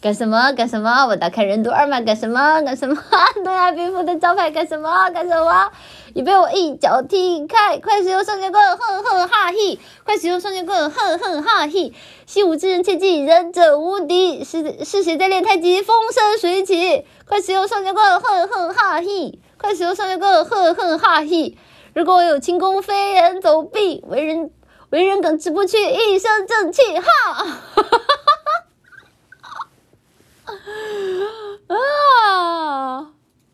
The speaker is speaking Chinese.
干什么干什么？我打开任督二脉，干什么干什么？东亚病夫的招牌，干什么干什么？你被我一脚踢开。快使用双截棍，哼哼哈嘿。快使用双截棍，哼哼哈嘿。习武之人切记，忍者无敌。是是谁在练太极？风生水起。快使用双截棍，哼哼哈嘿。快使用双截棍，哼哼哈嘿。如果我有轻功，飞檐走壁。为人为人耿直不屈，一身正气。哈。